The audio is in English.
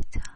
later.